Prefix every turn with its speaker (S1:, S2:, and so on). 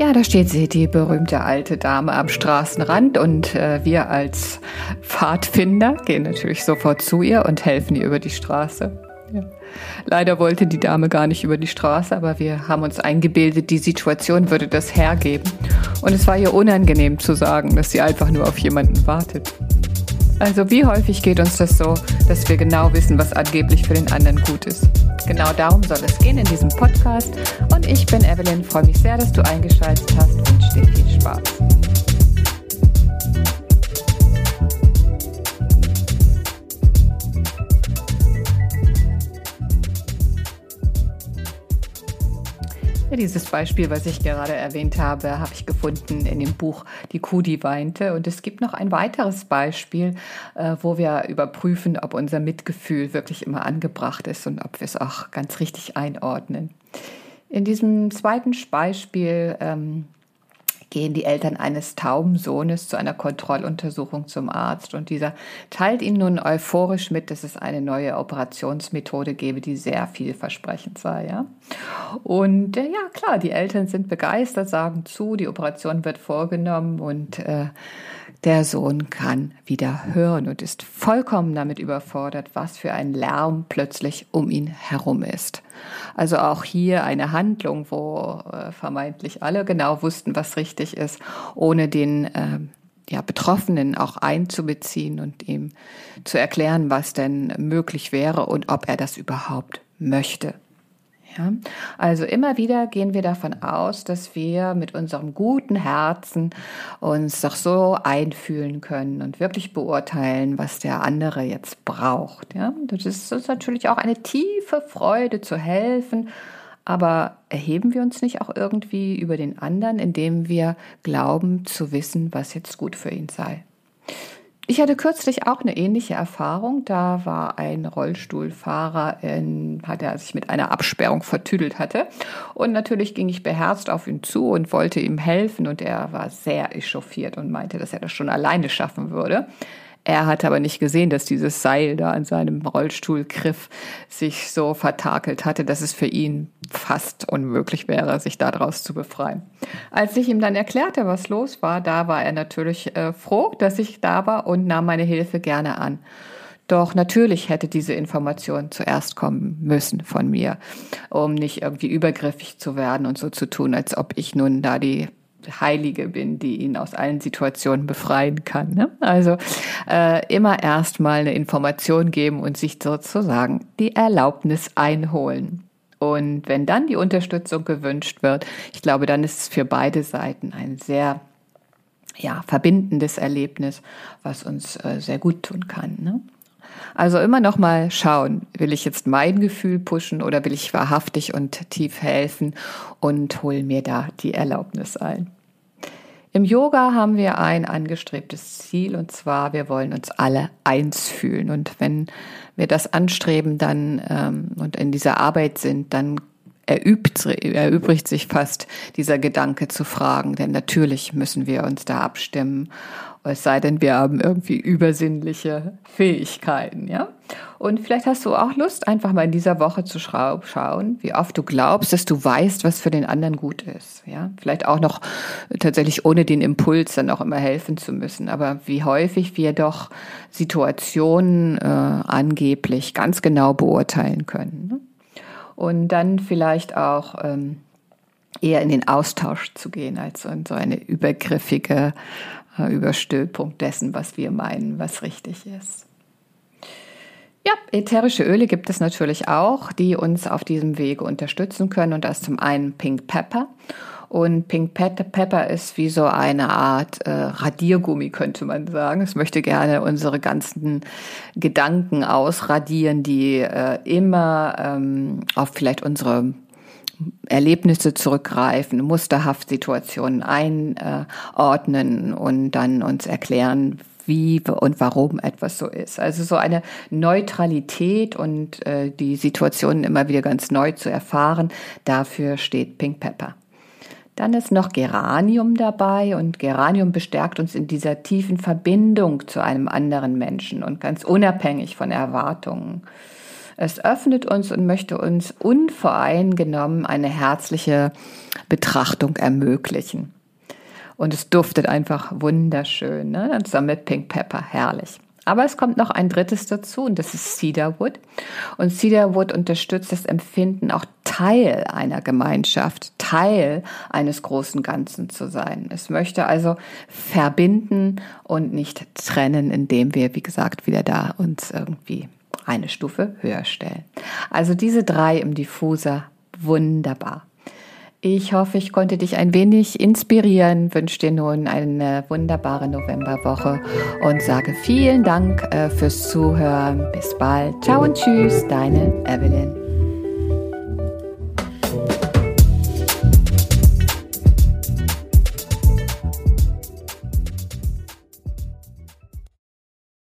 S1: Ja, da steht sie, die berühmte alte Dame am Straßenrand und äh, wir als Pfadfinder gehen natürlich sofort zu ihr und helfen ihr über die Straße. Ja. Leider wollte die Dame gar nicht über die Straße, aber wir haben uns eingebildet, die Situation würde das hergeben. Und es war ihr unangenehm zu sagen, dass sie einfach nur auf jemanden wartet. Also wie häufig geht uns das so, dass wir genau wissen, was angeblich für den anderen gut ist. Genau darum soll es gehen in diesem Podcast. Und ich bin Evelyn, freue mich sehr, dass du eingeschaltet hast und dir viel Spaß. Dieses Beispiel, was ich gerade erwähnt habe, habe ich gefunden in dem Buch Die Kuh, die weinte. Und es gibt noch ein weiteres Beispiel, äh, wo wir überprüfen, ob unser Mitgefühl wirklich immer angebracht ist und ob wir es auch ganz richtig einordnen. In diesem zweiten Beispiel ähm, gehen die Eltern eines tauben Sohnes zu einer Kontrolluntersuchung zum Arzt und dieser teilt ihnen nun euphorisch mit, dass es eine neue Operationsmethode gebe, die sehr vielversprechend sei. Ja? Und äh, ja, klar, die Eltern sind begeistert, sagen zu, die Operation wird vorgenommen und äh, der Sohn kann wieder hören und ist vollkommen damit überfordert, was für ein Lärm plötzlich um ihn herum ist. Also auch hier eine Handlung, wo äh, vermeintlich alle genau wussten, was richtig ist, ohne den äh, ja, Betroffenen auch einzubeziehen und ihm zu erklären, was denn möglich wäre und ob er das überhaupt möchte. Ja? Also immer wieder gehen wir davon aus, dass wir mit unserem guten Herzen uns doch so einfühlen können und wirklich beurteilen, was der andere jetzt braucht. Ja? Das ist uns natürlich auch eine tiefe Freude zu helfen. Aber erheben wir uns nicht auch irgendwie über den anderen, indem wir glauben zu wissen, was jetzt gut für ihn sei? Ich hatte kürzlich auch eine ähnliche Erfahrung. Da war ein Rollstuhlfahrer, in, hat er sich mit einer Absperrung vertüdelt hatte. Und natürlich ging ich beherzt auf ihn zu und wollte ihm helfen. Und er war sehr echauffiert und meinte, dass er das schon alleine schaffen würde. Er hat aber nicht gesehen, dass dieses Seil da an seinem Rollstuhlgriff sich so vertakelt hatte, dass es für ihn fast unmöglich wäre, sich daraus zu befreien. Als ich ihm dann erklärte, was los war, da war er natürlich äh, froh, dass ich da war und nahm meine Hilfe gerne an. Doch natürlich hätte diese Information zuerst kommen müssen von mir, um nicht irgendwie übergriffig zu werden und so zu tun, als ob ich nun da die Heilige bin, die ihn aus allen Situationen befreien kann. Ne? Also äh, immer erstmal eine Information geben und sich sozusagen die Erlaubnis einholen. Und wenn dann die Unterstützung gewünscht wird, ich glaube, dann ist es für beide Seiten ein sehr ja, verbindendes Erlebnis, was uns äh, sehr gut tun kann. Ne? Also immer noch mal schauen, will ich jetzt mein Gefühl pushen oder will ich wahrhaftig und tief helfen und hol mir da die Erlaubnis ein. Im Yoga haben wir ein angestrebtes Ziel und zwar, wir wollen uns alle eins fühlen. Und wenn wir das anstreben dann ähm, und in dieser Arbeit sind, dann erübt, erübrigt sich fast dieser Gedanke zu fragen, denn natürlich müssen wir uns da abstimmen es sei denn, wir haben irgendwie übersinnliche Fähigkeiten, ja. Und vielleicht hast du auch Lust, einfach mal in dieser Woche zu schauen, wie oft du glaubst, dass du weißt, was für den anderen gut ist, ja. Vielleicht auch noch tatsächlich ohne den Impuls dann auch immer helfen zu müssen, aber wie häufig wir doch Situationen äh, angeblich ganz genau beurteilen können. Ne? Und dann vielleicht auch ähm, eher in den Austausch zu gehen, als in so eine übergriffige äh, Überstülpung dessen, was wir meinen, was richtig ist. Ja, ätherische Öle gibt es natürlich auch, die uns auf diesem Wege unterstützen können. Und das ist zum einen Pink Pepper. Und Pink Pepper ist wie so eine Art äh, Radiergummi, könnte man sagen. Es möchte gerne unsere ganzen Gedanken ausradieren, die äh, immer ähm, auf vielleicht unsere Erlebnisse zurückgreifen, musterhaft Situationen einordnen und dann uns erklären, wie und warum etwas so ist. Also so eine Neutralität und äh, die Situationen immer wieder ganz neu zu erfahren, dafür steht Pink Pepper. Dann ist noch Geranium dabei und Geranium bestärkt uns in dieser tiefen Verbindung zu einem anderen Menschen und ganz unabhängig von Erwartungen. Es öffnet uns und möchte uns unvoreingenommen eine herzliche Betrachtung ermöglichen. Und es duftet einfach wunderschön, ne? zusammen mit Pink Pepper, herrlich. Aber es kommt noch ein drittes dazu und das ist Cedarwood. Und Cedarwood unterstützt das Empfinden, auch Teil einer Gemeinschaft, Teil eines großen Ganzen zu sein. Es möchte also verbinden und nicht trennen, indem wir, wie gesagt, wieder da uns irgendwie eine Stufe höher stellen. Also diese drei im Diffuser, wunderbar. Ich hoffe, ich konnte dich ein wenig inspirieren, wünsche dir nun eine wunderbare Novemberwoche und sage vielen Dank äh, fürs Zuhören. Bis bald. Ciao und tschüss, deine Evelyn.